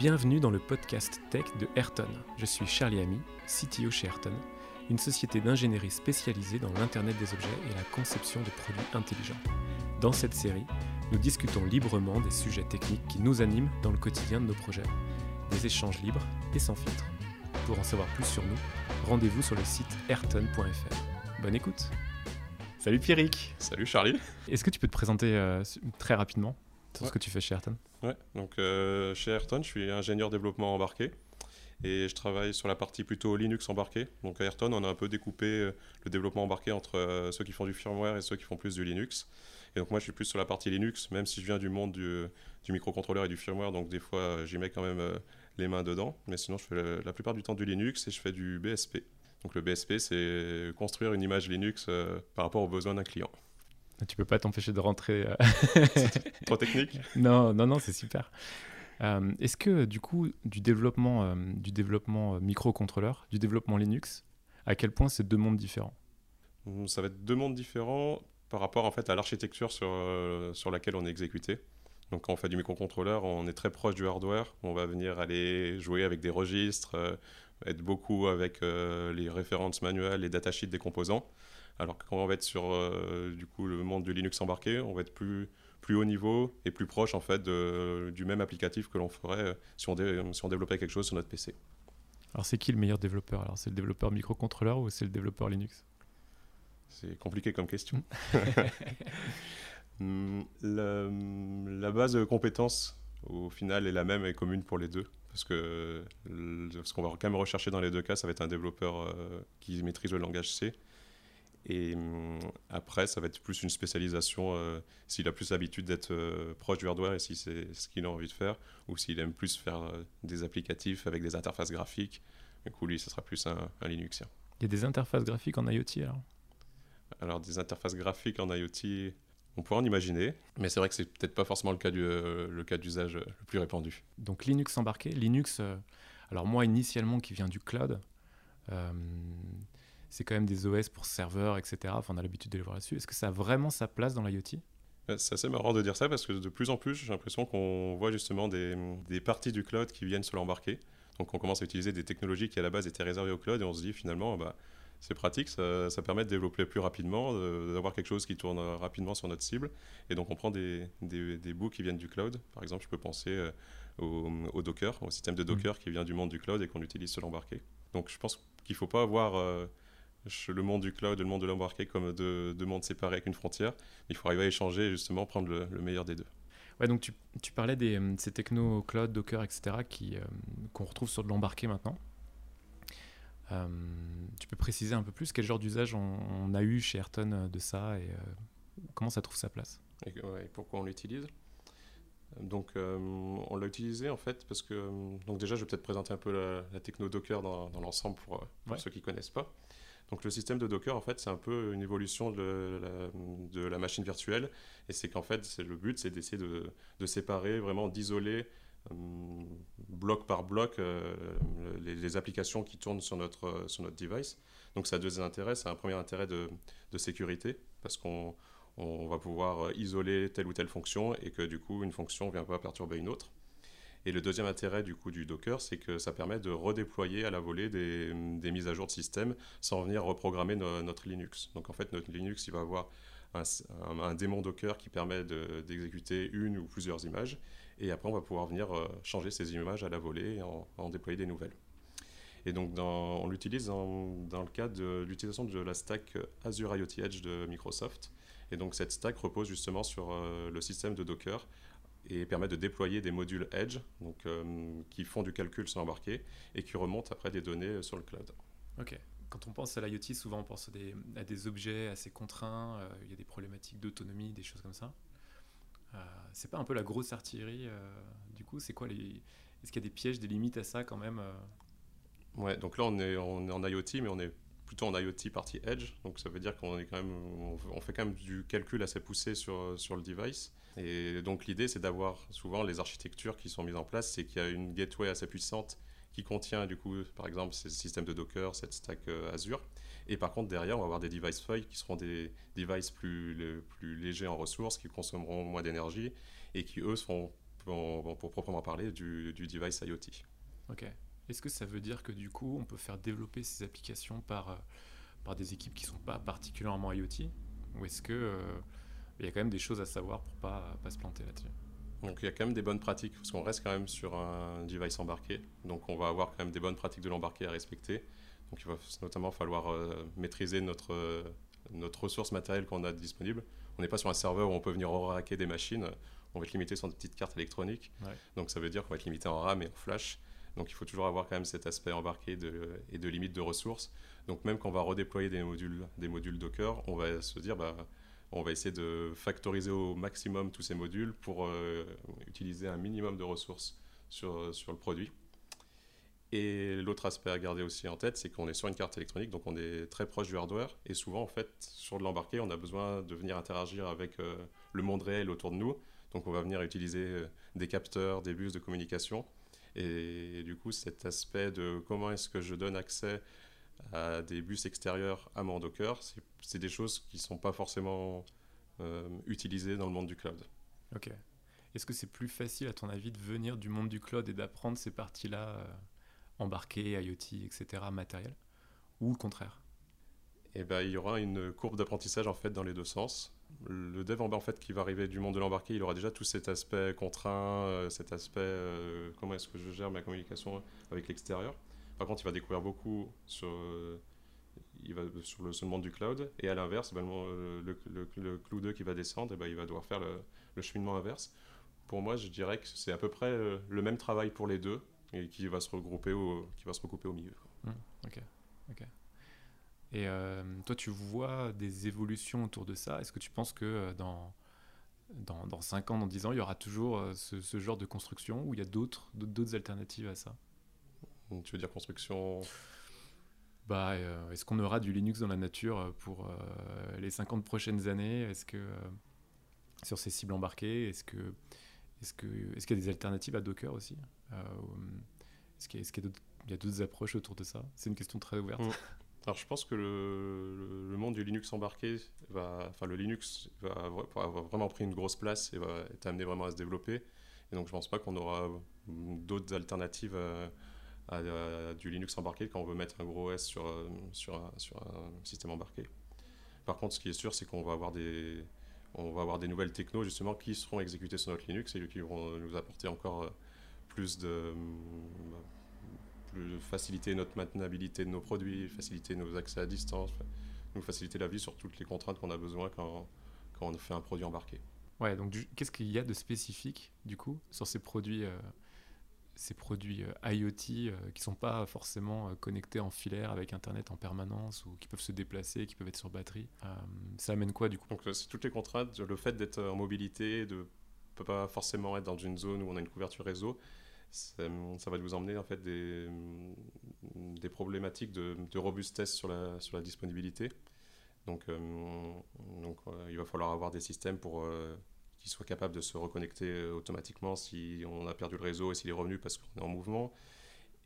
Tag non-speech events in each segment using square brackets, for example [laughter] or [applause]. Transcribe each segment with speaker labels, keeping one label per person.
Speaker 1: Bienvenue dans le podcast tech de Ayrton. Je suis Charlie Ami, CTO chez Ayrton, une société d'ingénierie spécialisée dans l'Internet des objets et la conception de produits intelligents. Dans cette série, nous discutons librement des sujets techniques qui nous animent dans le quotidien de nos projets. Des échanges libres et sans filtre. Pour en savoir plus sur nous, rendez-vous sur le site ayrton.fr. Bonne écoute Salut Pierrick
Speaker 2: Salut Charlie
Speaker 1: Est-ce que tu peux te présenter euh, très rapidement sur
Speaker 2: Ouais.
Speaker 1: ce que tu fais chez Ayrton?
Speaker 2: Ouais, donc euh, chez Ayrton, je suis ingénieur développement embarqué et je travaille sur la partie plutôt Linux embarqué. Donc à Ayrton, on a un peu découpé euh, le développement embarqué entre euh, ceux qui font du firmware et ceux qui font plus du Linux. Et donc moi, je suis plus sur la partie Linux, même si je viens du monde du, microcontrôleur et du firmware, donc des fois, j'y mets quand même euh, les mains dedans. Mais sinon, je fais la plupart du temps du Linux et je fais du BSP. Donc le BSP, c'est construire une image Linux par rapport aux besoins d'un client.
Speaker 1: Tu peux pas t'empêcher de rentrer. euh, [laughs]
Speaker 2: Trop technique
Speaker 1: non, non, non, c'est super. Euh, Est-ce que du coup, du développement, euh, du développement microcontrôleur, du développement Linux, à quel point c'est deux mondes différents?
Speaker 2: Mm, Ça va être deux mondes différents par rapport en fait à l'architecture sur, euh, sur laquelle on est exécuté. Donc quand on fait du microcontrôleur, on est très proche du hardware. On va venir aller jouer avec des registres, être beaucoup avec les références manuelles, les datasheets des composants. Alors que quand on va être sur euh, du coup le monde du Linux embarqué, on va être plus plus haut niveau et plus proche en fait de- du même applicatif que l'on ferait euh, si on, dé- si on développait quelque chose sur notre PC.
Speaker 1: Alors, c'est qui le meilleur développeur? Alors, c'est le développeur microcontrôleur ou c'est le développeur Linux?
Speaker 2: C'est compliqué comme question. Hmm, [laughs] la, la base de compétences, au final, est la même et commune pour les deux. Parce que le- ce qu'on va quand même rechercher dans les deux cas, ça va être un développeur euh, qui maîtrise le langage C. Et hum, après, ça va être plus une spécialisation euh, s'il a plus l'habitude d'être euh, proche du hardware et si c'est ce qu'il a envie de faire, ou s'il aime plus faire euh, des applicatifs avec des interfaces graphiques. Du coup, lui, ce sera plus un, un Linuxien.
Speaker 1: Il y a des interfaces graphiques en IoT alors?
Speaker 2: Alors, des interfaces graphiques en IoT, on pourrait en imaginer, mais c'est vrai que c'est peut-être pas forcément le cas du, le cas d'usage le plus répandu.
Speaker 1: Donc, Linux embarqué. Linux, alors moi, initialement, qui vient du cloud, c'est quand même des OS pour serveurs, etc. Enfin, on a l'habitude de les voir là-dessus. Est-ce que ça a vraiment sa place dans l'IoT?
Speaker 2: Euh, C'est assez marrant de dire ça parce que de plus en plus, j'ai l'impression qu'on voit justement des, des parties du cloud qui viennent se l'embarquer. Donc, on commence à utiliser des technologies qui à la base étaient réservées au cloud et on se dit finalement, bah, c'est pratique, ça, ça permet de développer plus rapidement, de- d'avoir quelque chose qui tourne rapidement sur notre cible. Et donc, on prend des, des, des bouts qui viennent du cloud. Par exemple, je peux penser euh, au, au Docker, au système de Docker qui vient du monde du cloud et qu'on utilise sur l'embarqué. Donc, je pense qu'il ne faut pas avoir euh, je- le monde du cloud et le monde de l'embarqué comme deux, deux mondes séparés avec une frontière. Il faut arriver à échanger et justement prendre le, le meilleur des deux.
Speaker 1: Ouais, donc tu, tu parlais des, euh, de ces technos cloud, Docker, etc., qui, euh, qu'on retrouve sur de l'embarqué maintenant. Euh, tu peux préciser un peu plus quel genre d'usage on, on a eu chez Ayrton euh, de ça et euh, comment ça trouve sa place?
Speaker 2: Et, que- ouais, et pourquoi on l'utilise? Donc, euh, on l'a utilisé en fait parce que. euh, Donc, déjà, je vais peut-être présenter un peu la, la techno Docker dans, dans l'ensemble pour, euh, pour
Speaker 1: Ouais.
Speaker 2: ceux qui ne connaissent pas. Donc, le système de Docker, en fait, c'est un peu une évolution de la, machine virtuelle. Et c'est qu'en fait, le but, c'est d'essayer de, séparer, vraiment d'isoler euh, bloc par bloc euh, les, applications qui tournent sur notre, sur notre device. Donc, ça a deux intérêts. C'est un premier intérêt de, sécurité parce qu'on on va pouvoir isoler telle ou telle fonction et que du coup une fonction ne vient pas perturber une autre. Et le deuxième intérêt du coup du Docker, c'est que ça permet de redéployer à la volée des, mises à jour de système sans venir reprogrammer no- notre Linux. Donc en fait notre Linux il va avoir un, démon Docker qui permet de- d'exécuter une ou plusieurs images et après on va pouvoir venir euh, changer ces images à la volée et en, déployer des nouvelles. Et donc on l'utilise dans, dans le cadre de l'utilisation de la stack Azure IoT Edge de Microsoft. Et donc cette stack repose justement sur euh, le système de Docker et permet de déployer des modules Edge donc, euh, qui font du calcul sur embarqué et qui remontent après des données euh, sur le cloud.
Speaker 1: Ok. Quand on pense à l'IoT, souvent on pense à des, à des objets assez contraints, euh, il y a des problématiques d'autonomie, des choses comme ça. Euh, c'est pas un peu la grosse artillerie Du coup, c'est quoi les. Est-ce qu'il y a des pièges, des limites à ça quand même
Speaker 2: Ouais, donc là on est, on est en IoT mais on est plutôt en IoT partie Edge donc ça veut dire qu'on est quand même on, fait quand même du calcul assez poussé sur, sur le device et donc l'idée c'est d'avoir souvent les architectures qui sont mises en place c'est qu'il y a une gateway assez puissante qui contient du coup par exemple ce système de Docker cette stack euh, Azure et par contre derrière on va avoir des device feuilles qui seront des devices plus, légers en ressources qui consommeront moins d'énergie et qui eux seront pour, pour proprement parler, du, du, device IoT.
Speaker 1: Ok. Est-ce que ça veut dire que du coup, on peut faire développer ces applications par, euh, par des équipes qui ne sont pas particulièrement IoT Ou est-ce qu'il euh, y a quand même des choses à savoir pour ne pas, pas se planter là-dessus?
Speaker 2: Donc il y a quand même des bonnes pratiques, parce qu'on reste quand même sur un device embarqué. Donc on va avoir quand même des bonnes pratiques de l'embarqué à respecter. Donc il va notamment falloir maîtriser notre, notre ressource matérielle qu'on a disponible. On n'est pas sur un serveur où on peut venir racker des machines. On va être limité sur des petites cartes électroniques. Donc ça veut dire qu'on va être limité en RAM et en flash. Donc il faut toujours avoir quand même cet aspect embarqué et de limite de ressources. Donc même quand on va redéployer des modules, des modules Docker, on va se dire bah, on va essayer de factoriser au maximum tous ces modules pour euh, utiliser un minimum de ressources sur, sur le produit. Et l'autre aspect à garder aussi en tête, c'est qu'on est sur une carte électronique, donc on est très proche du hardware. Et souvent, en fait, sur de l'embarqué, on a besoin de venir interagir avec euh, le monde réel autour de nous. Donc on va venir utiliser euh, des capteurs, des bus de communication. Et, du coup, cet aspect de comment est-ce que je donne accès à des bus extérieurs à mon Docker, c'est des choses qui ne sont pas forcément euh, utilisées dans le monde du cloud.
Speaker 1: Ok. Est-ce que c'est plus facile, à ton avis, de venir du monde du cloud et d'apprendre ces parties-là embarqué, IoT, etc., matériel, ou le contraire?
Speaker 2: Eh ben, il y aura une courbe d'apprentissage en fait dans les deux sens. Le dev en fait qui va arriver du monde de l'embarqué, il aura déjà tout cet aspect contraint, euh, cet aspect euh, comment est-ce que je gère ma communication avec l'extérieur. Par contre, il va découvrir beaucoup sur, euh, il va, sur, le, monde du cloud. Et à l'inverse, ben, le, le, clou 2 qui va descendre, eh ben, il va devoir faire le, cheminement inverse. Pour moi, je dirais que c'est à peu près le même travail pour les deux et qui va se regrouper au, qui va se recouper au milieu.
Speaker 1: Mmh, ok, ok. Et euh, toi, tu vois des évolutions autour de ça. Est-ce que tu penses que euh, dans, dans, dans, 5 ans, dans 10 ans, il y aura toujours euh, ce, ce genre de construction ou il y a d'autres, d'autres alternatives à ça?
Speaker 2: Tu veux dire construction?
Speaker 1: Bah, Est-ce qu'on aura du Linux dans la nature pour les 50 prochaines années? Est-ce que sur ces cibles embarquées, est-ce que est-ce qu'il est qu'il y a des alternatives à Docker aussi? Euh, Est-ce qu'il y a, d'autres approches autour de ça? C'est une question très ouverte. [laughs]
Speaker 2: Alors je pense que le, monde du Linux embarqué, va, enfin le Linux va avoir, vraiment pris une grosse place et va être amené vraiment à se développer. Et donc je ne pense pas qu'on aura d'autres alternatives à, du Linux embarqué quand on veut mettre un gros OS sur, sur, un, sur un système embarqué. Par contre, ce qui est sûr, c'est qu'on va avoir des, on va avoir des nouvelles technos justement qui seront exécutées sur notre Linux et qui vont nous apporter encore euh, plus de, plus faciliter notre maintenabilité de nos produits, faciliter nos accès à distance, nous faciliter la vie sur toutes les contraintes qu'on a besoin quand, quand on fait un produit embarqué.
Speaker 1: Ouais, donc qu'est-ce qu'il y a de spécifique du coup sur ces produits euh, ces produits euh, IoT euh, qui sont pas forcément euh, connectés en filaire avec Internet en permanence ou qui peuvent se déplacer, qui peuvent être sur batterie. ça amène quoi du coup?
Speaker 2: Donc c'est toutes les contraintes, le fait d'être en mobilité, de peut pas forcément être dans une zone où on a une couverture réseau, ça, va vous emmener en fait des, des problématiques de, robustesse sur la, sur la disponibilité. Donc, donc il va falloir avoir des systèmes pour qui soit capable de se reconnecter euh, automatiquement si on a perdu le réseau et s'il est revenu parce qu'on est en mouvement.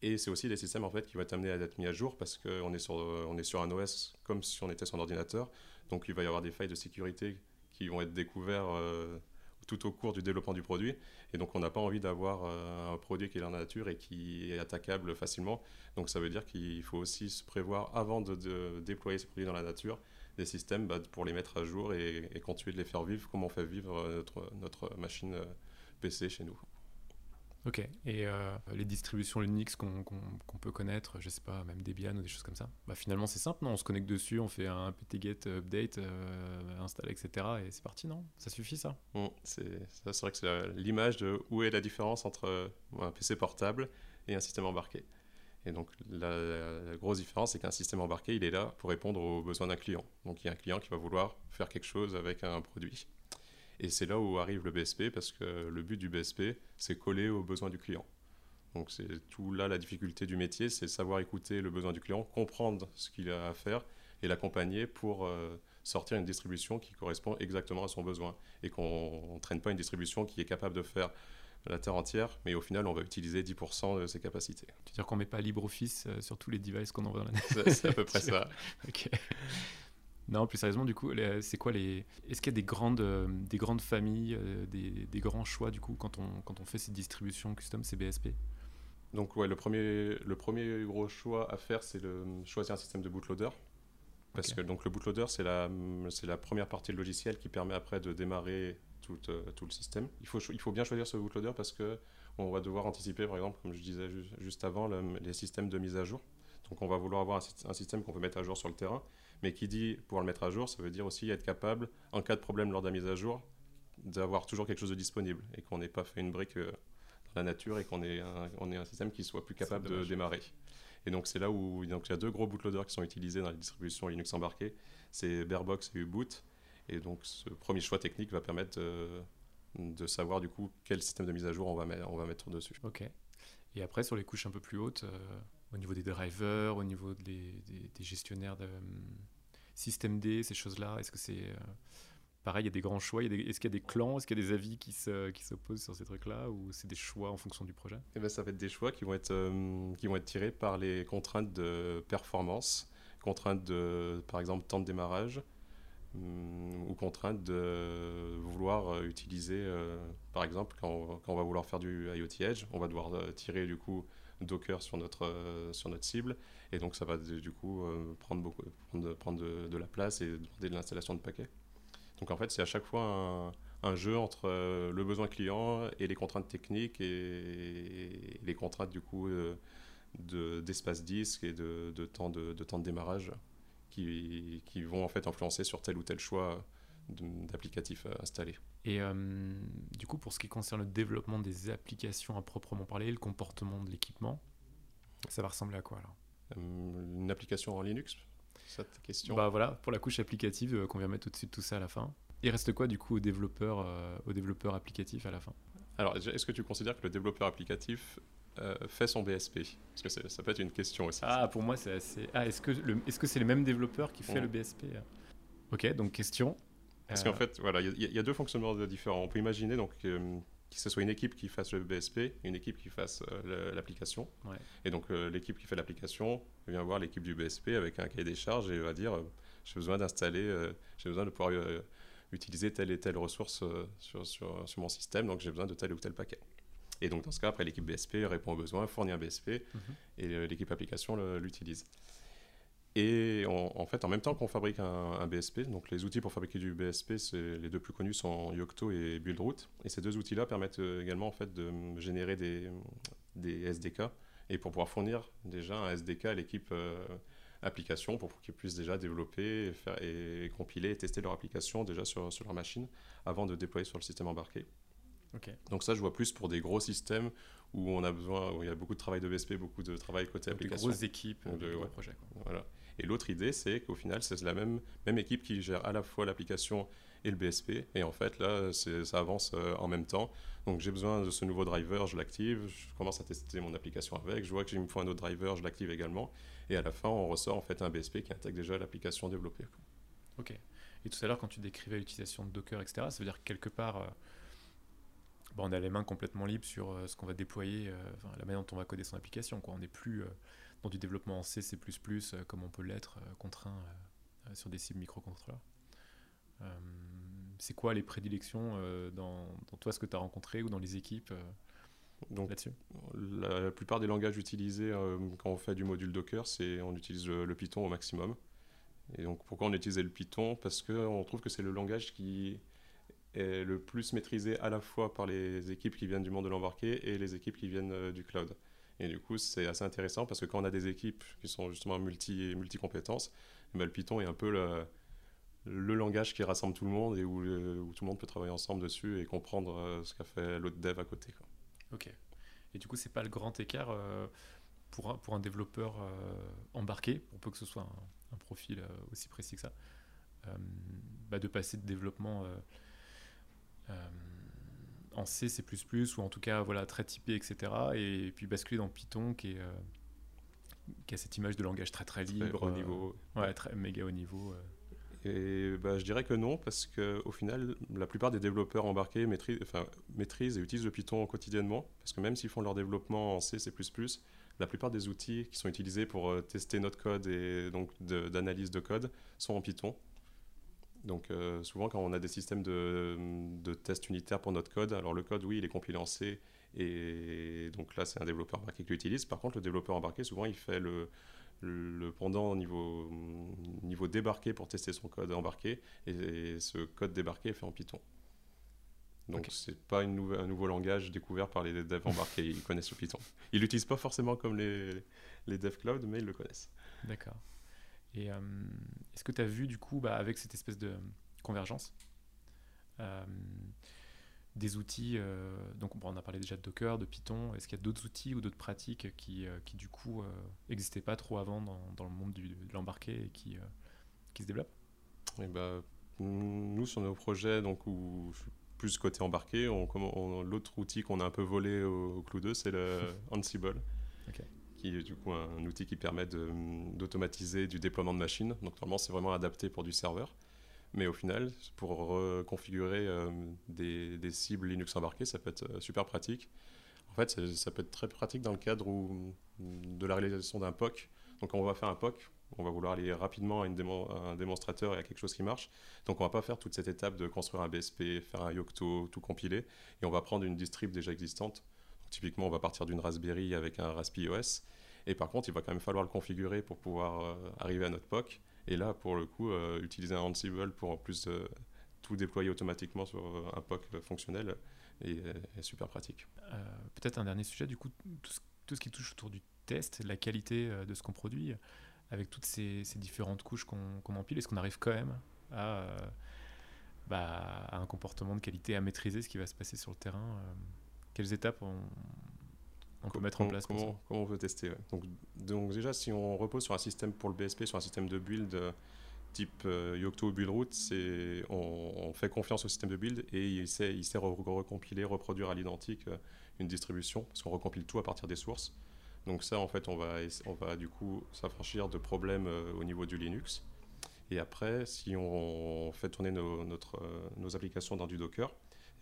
Speaker 2: Et c'est aussi des systèmes en fait qui vont être amenés à être mis à jour parce qu'on est, euh, est sur un OS comme si on était sur un ordinateur. Donc il va y avoir des failles de sécurité qui vont être découvertes euh, tout au cours du développement du produit. Et donc on n'a pas envie d'avoir un produit qui est dans la nature et qui est attaquable facilement. Donc ça veut dire qu'il faut aussi se prévoir avant de, déployer ces produits dans la nature des systèmes bah, pour les mettre à jour et, continuer de les faire vivre comme on fait vivre euh, notre, notre machine euh, PC chez nous.
Speaker 1: Ok, et euh, les distributions Linux qu'on peut connaître, je sais pas, même Debian ou des choses comme ça, bah finalement c'est simple, non On se connecte dessus, on fait un ptget update, euh, installe, etc. Et c'est parti, non? Ça suffit ça?
Speaker 2: Mmh, C'est vrai que c'est l'image de où est la différence entre un PC portable et un système embarqué. Et donc la, grosse différence, c'est qu'un système embarqué, il est là pour répondre aux besoins d'un client. Donc il y a un client qui va vouloir faire quelque chose avec un produit. Et c'est là où arrive le BSP, parce que le but du BSP, c'est coller aux besoins du client. Donc c'est tout là la difficulté du métier, c'est savoir écouter le besoin du client, comprendre ce qu'il a à faire et l'accompagner pour euh, sortir une distribution qui correspond exactement à son besoin et qu'on ne traîne pas une distribution qui est capable de faire la Terre entière, mais au final, on va utiliser 10% de ses capacités.
Speaker 1: Tu veux dire qu'on ne met pas LibreOffice euh, sur tous les devices qu'on envoie dans la
Speaker 2: C'est à peu près [laughs] ça.
Speaker 1: ok. Non, plus sérieusement, du coup, c'est quoi les. Est-ce qu'il y a des grandes, euh, des grandes familles, euh, des, des, grands choix, du coup, quand on, quand on fait ces distributions custom CBSP
Speaker 2: Donc, ouais, le premier, le premier gros choix à faire, c'est de choisir un système de bootloader. Parce que donc, le bootloader, c'est la, la première partie du logiciel qui permet après de démarrer tout, euh, tout le système. Il faut, il faut bien choisir ce bootloader parce que on va devoir anticiper, par exemple, comme je disais juste avant, les systèmes de mise à jour. Donc, on va vouloir avoir un, un système qu'on peut mettre à jour sur le terrain. Mais qui dit pouvoir le mettre à jour, ça veut dire aussi être capable, en cas de problème lors de la mise à jour, d'avoir toujours quelque chose de disponible et qu'on n'ait pas fait une brique euh, dans la nature et qu'on ait, un, on ait un système qui soit plus capable de démarrer. Et donc c'est là où donc, il y a deux gros bootloaders qui sont utilisés dans les distributions Linux embarquées, c'est Barebox et Uboot. Et donc ce premier choix technique va permettre de, savoir du coup quel système de mise à jour on va, mettre, on va mettre dessus.
Speaker 1: Ok. Et après sur les couches un peu plus hautes, euh, au niveau des drivers, au niveau des, des, gestionnaires de système D, ces choses-là, est-ce que c'est euh, pareil, il y a des grands choix Est-ce qu'il y a des clans Est-ce qu'il y a des avis qui s'opposent sur ces trucs-là Ou c'est des choix en fonction du projet?
Speaker 2: Eh ben, Ça va être des choix qui vont être, euh, qui vont être tirés par les contraintes de performance, contraintes de, par exemple, temps de démarrage, hum, ou contraintes de vouloir utiliser, par exemple, quand on, va vouloir faire du IoT Edge, on va devoir tirer du coup Docker sur notre, euh, sur notre cible. Et donc, ça va du coup euh, prendre, beaucoup, prendre, prendre de, la place et demander de l'installation de paquets. Donc, en fait, c'est à chaque fois un, jeu entre euh, le besoin client et les contraintes techniques et, les contraintes du coup d'espace disque et de, de, temps de, de, temps de démarrage qui, qui, vont en fait influencer sur tel ou tel choix d'applicatifs installés.
Speaker 1: Et euh, du coup, pour ce qui concerne le développement des applications à proprement parler, le comportement de l'équipement, ça va ressembler à quoi alors?
Speaker 2: Euh, Une application en Linux? Cette question?
Speaker 1: Bah voilà, pour la couche applicative euh, qu'on vient mettre au-dessus de tout ça à la fin. Il reste quoi du coup au développeur, au développeur applicatif à la fin?
Speaker 2: Alors, est-ce que tu considères que le développeur applicatif fait son BSP Parce que ça peut être une question aussi.
Speaker 1: Ah, pour moi, c'est assez. Ah, est-ce que c'est -ce c'est le même développeur qui fait le BSP Ok, donc question
Speaker 2: parce qu'en euh. fait, voilà, il y, a deux fonctionnements différents. On peut imaginer donc euh, que ce soit une équipe qui fasse le BSP, une équipe qui fasse euh, l'application. Et donc l'équipe qui fait l'application vient voir l'équipe du BSP avec un cahier des charges et va dire j'ai besoin d'installer, j'ai besoin de pouvoir utiliser telle et telle ressource sur, sur, sur, mon système, donc j'ai besoin de tel ou tel paquet. Et donc dans ce cas, après l'équipe BSP répond aux besoins, fournit un BSP mhm. et l'équipe application l'utilise. Et en fait, en même temps qu'on fabrique un, BSP, donc les outils pour fabriquer du BSP, les deux plus connus sont Yocto et Buildroot. Et ces deux outils-là permettent euh, également en fait, de générer des, des, SDK et pour pouvoir fournir déjà un SDK à l'équipe euh, application pour qu'ils puissent déjà développer et, faire, et, compiler et tester leur application déjà sur, sur leur machine avant de déployer sur le système embarqué. Donc ça, je vois plus pour des gros systèmes où on a besoin, où il y a beaucoup de travail de BSP, beaucoup de travail côté application.
Speaker 1: Des grosses équipes, de, gros projets.
Speaker 2: Voilà. Et l'autre idée, c'est qu'au final, c'est la même, équipe qui gère à la fois l'application et le BSP. Et en fait, là, ça avance euh, en même temps. Donc j'ai besoin de ce nouveau driver, je l'active, je commence à tester mon application avec, je vois que qu'il me faut un autre driver, je l'active également. Et à la fin, on ressort en fait un BSP qui intègre déjà l'application développée.
Speaker 1: Ok. Et tout à l'heure, quand tu décrivais l'utilisation de Docker, etc., ça veut dire que quelque part, euh, on a les mains complètement libres sur euh, ce qu'on va déployer, la manière dont on va coder son application. On n'est plus du développement en C, C++, euh, comme on peut l'être euh, contraint euh, sur des cibles microcontrôleurs. c'est quoi les prédilections dans, toi, ce que tu as rencontré ou dans les équipes là-dessus?
Speaker 2: la, plupart des langages utilisés quand on fait du module Docker, c'est on utilise le, Python au maximum. Et donc pourquoi on utilise le Python? Parce qu'on trouve que c'est le langage qui est le plus maîtrisé à la fois par les équipes qui viennent du monde de l'embarqué et les équipes qui viennent du cloud. Et du coup, c'est assez intéressant parce que quand on a des équipes qui sont justement multi, multi compétences, eh ben, le Python est un peu le, langage qui rassemble tout le monde et où, tout le monde peut travailler ensemble dessus et comprendre euh, ce qu'a fait l'autre dev à côté.
Speaker 1: Ok. Et du coup, c'est pas le grand écart euh, pour, un, pour un développeur euh, embarqué, pour peu que ce soit un, profil aussi précis que ça, bah de passer de développement en C, C++, ou en tout cas voilà, très typé, etc. Et, puis basculer dans Python qui, est, euh, qui a cette image de langage très très libre.
Speaker 2: au niveau.
Speaker 1: Euh, ouais, très méga haut niveau. Euh.
Speaker 2: Et bah, je dirais que non, parce qu'au final, la plupart des développeurs embarqués maîtrisent, enfin, maîtrisent et utilisent le Python quotidiennement, parce que même s'ils font leur développement en C, C++, la plupart des outils qui sont utilisés pour tester notre code et donc d'analyse de, code sont en Python. Donc euh, souvent quand on a des systèmes de, de tests unitaires pour notre code, alors le code oui il est compilé en C et donc là c'est un développeur embarqué qui l'utilise. Par contre le développeur embarqué souvent il fait le, le pendant au niveau, niveau débarqué pour tester son code embarqué et, ce code débarqué est fait en Python. Donc ce c'est pas une un nouveau langage découvert par les devs embarqués, ils connaissent le Python. Ils l'utilisent pas forcément comme les, les devs cloud, mais ils le connaissent.
Speaker 1: D'accord. Et euh, est-ce que tu as vu, du coup, bah, avec cette espèce de convergence, euh, des outils, euh, donc on a parlé déjà de Docker, de Python, est-ce qu'il y a d'autres outils ou d'autres pratiques qui, qui du coup, n'existaient pas trop avant dans, dans le monde du, de l'embarqué et qui, qui se développent?
Speaker 2: Et eh bah, Nous, sur nos projets, donc, où je suis plus côté embarqué, on, l'autre outil qu'on a un peu volé au, Clou 2, c'est le [laughs] Ansible. Okay qui est du coup un outil qui permet d'automatiser du déploiement de machines. Donc normalement c'est vraiment adapté pour du serveur. Mais au final, pour reconfigurer euh, des, cibles Linux embarquées, ça peut être euh, super pratique. En fait, ça peut être très pratique dans le cadre de la réalisation d'un POC. Donc quand on va faire un POC, on va vouloir aller rapidement à, un démonstrateur et à quelque chose qui marche. Donc on va pas faire toute cette étape de construire un BSP, faire un Yocto, tout compiler. Et on va prendre une distrib déjà existante. Typiquement, on va partir d'une Raspberry avec un Raspi OS et par contre, il va quand même falloir le configurer pour pouvoir euh, arriver à notre POC. Et là, pour le coup, euh, utiliser un Ansible pour en plus euh, tout déployer automatiquement sur un POC fonctionnel est, super pratique.
Speaker 1: Peut-être un dernier sujet, du coup, tout ce, qui touche autour du test, la qualité de ce qu'on produit, avec toutes ces, différentes couches qu'on empile, est-ce qu'on arrive quand même bah, à, un comportement de qualité, à maîtriser ce qui va se passer sur le terrain Quelles étapes on, on peut mettre en place
Speaker 2: comment, comment on veut tester donc, donc, déjà, si on repose sur un système pour le BSP, sur un système de build euh, type euh, Yocto ou Buildroot, on, on fait confiance au système de build et il sait, il sait recompiler, reproduire à l'identique euh, une distribution, parce qu'on recompile tout à partir des sources. Donc ça, en fait, on va, on va du coup s'affranchir de problèmes au niveau du Linux. Et après, si on, fait tourner nos, notre, nos applications dans du Docker,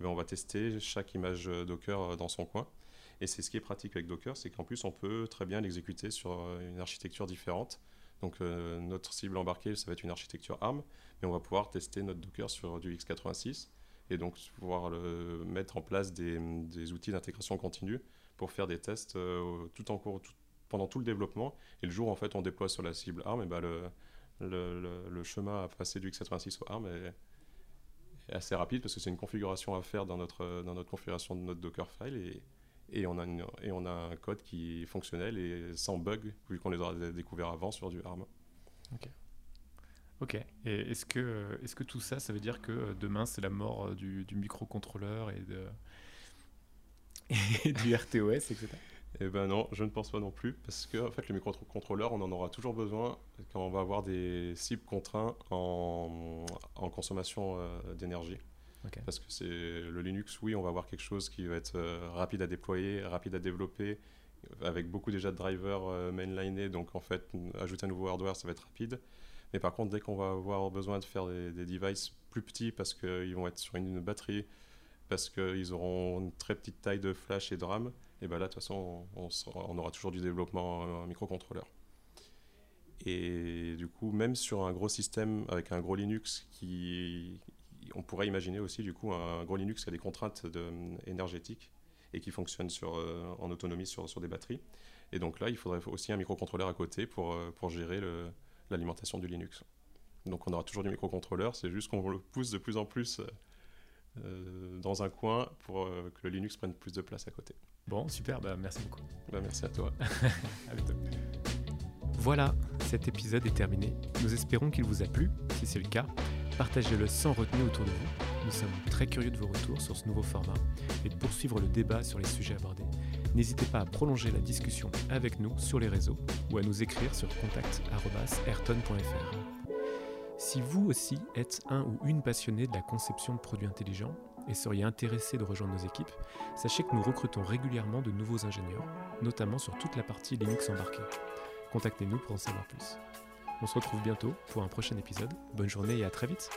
Speaker 2: ben, on va tester chaque image Docker dans son coin. Et c'est ce qui est pratique avec Docker, c'est qu'en plus on peut très bien l'exécuter sur euh, une architecture différente. Donc euh, notre cible embarquée, ça va être une architecture ARM, mais on va pouvoir tester notre Docker sur du x86 et donc pouvoir le, mettre en place des, outils d'intégration continue pour faire des tests euh, tout en cours, pendant tout le développement. Et le jour en fait on déploie sur la cible ARM, et ben le, le, chemin à passer du x86 au ARM est assez rapide parce que c'est une configuration à faire dans notre, dans notre configuration de notre Dockerfile et, et on, a et on a un code qui est fonctionnel et sans bug, vu qu'on les aura découverts avant sur du ARM.
Speaker 1: Ok. Ok. Et est-ce que, est que tout ça, ça veut dire que euh, demain, c'est la mort euh, du, microcontrôleur et, de, [laughs] et du RTOS, etc.
Speaker 2: Eh ben non, je ne pense pas non plus, parce que en fait, le microcontrôleur, on en aura toujours besoin quand on va avoir des cibles contraints en, en consommation euh, d'énergie. Parce que c'est le Linux, oui, on va avoir quelque chose qui va être euh, rapide à déployer, rapide à développer, avec beaucoup déjà de drivers euh, mainlinés. Donc en fait, ajouter un nouveau hardware, ça va être rapide. Mais par contre, dès qu'on va avoir besoin de faire des, devices plus petits parce qu'ils vont être sur une, batterie, parce qu'ils auront une très petite taille de flash et de RAM, et bien là, de toute façon, on, aura toujours du développement en microcontrôleur. Et du coup, même sur un gros système avec un gros Linux qui, on pourrait imaginer aussi du coup un gros Linux qui a des contraintes énergétiques et qui fonctionne euh, en autonomie sur, des batteries. Et donc là, il faudrait aussi un microcontrôleur à côté pour, euh, gérer l'alimentation du Linux. Donc on aura toujours du microcontrôleur, c'est juste qu'on le pousse de plus en plus euh, dans un coin pour que le Linux prenne plus de place à côté.
Speaker 1: Bon, super, bah, merci beaucoup.
Speaker 2: Bah, merci à toi. [laughs]
Speaker 1: à bientôt. Voilà, cet épisode est terminé. Nous espérons qu'il vous a plu. Si c'est le cas, Partagez-le sans retenue autour de vous. Nous sommes très curieux de vos retours sur ce nouveau format et de poursuivre le débat sur les sujets abordés. N'hésitez pas à prolonger la discussion avec nous sur les réseaux ou à nous écrire sur contact.ayrton.fr. Si vous aussi êtes un ou une passionné de la conception de produits intelligents et seriez intéressé de rejoindre nos équipes, sachez que nous recrutons régulièrement de nouveaux ingénieurs, notamment sur toute la partie Linux embarquée. Contactez-nous pour en savoir plus. On se retrouve bientôt pour un prochain épisode. Bonne journée et à très vite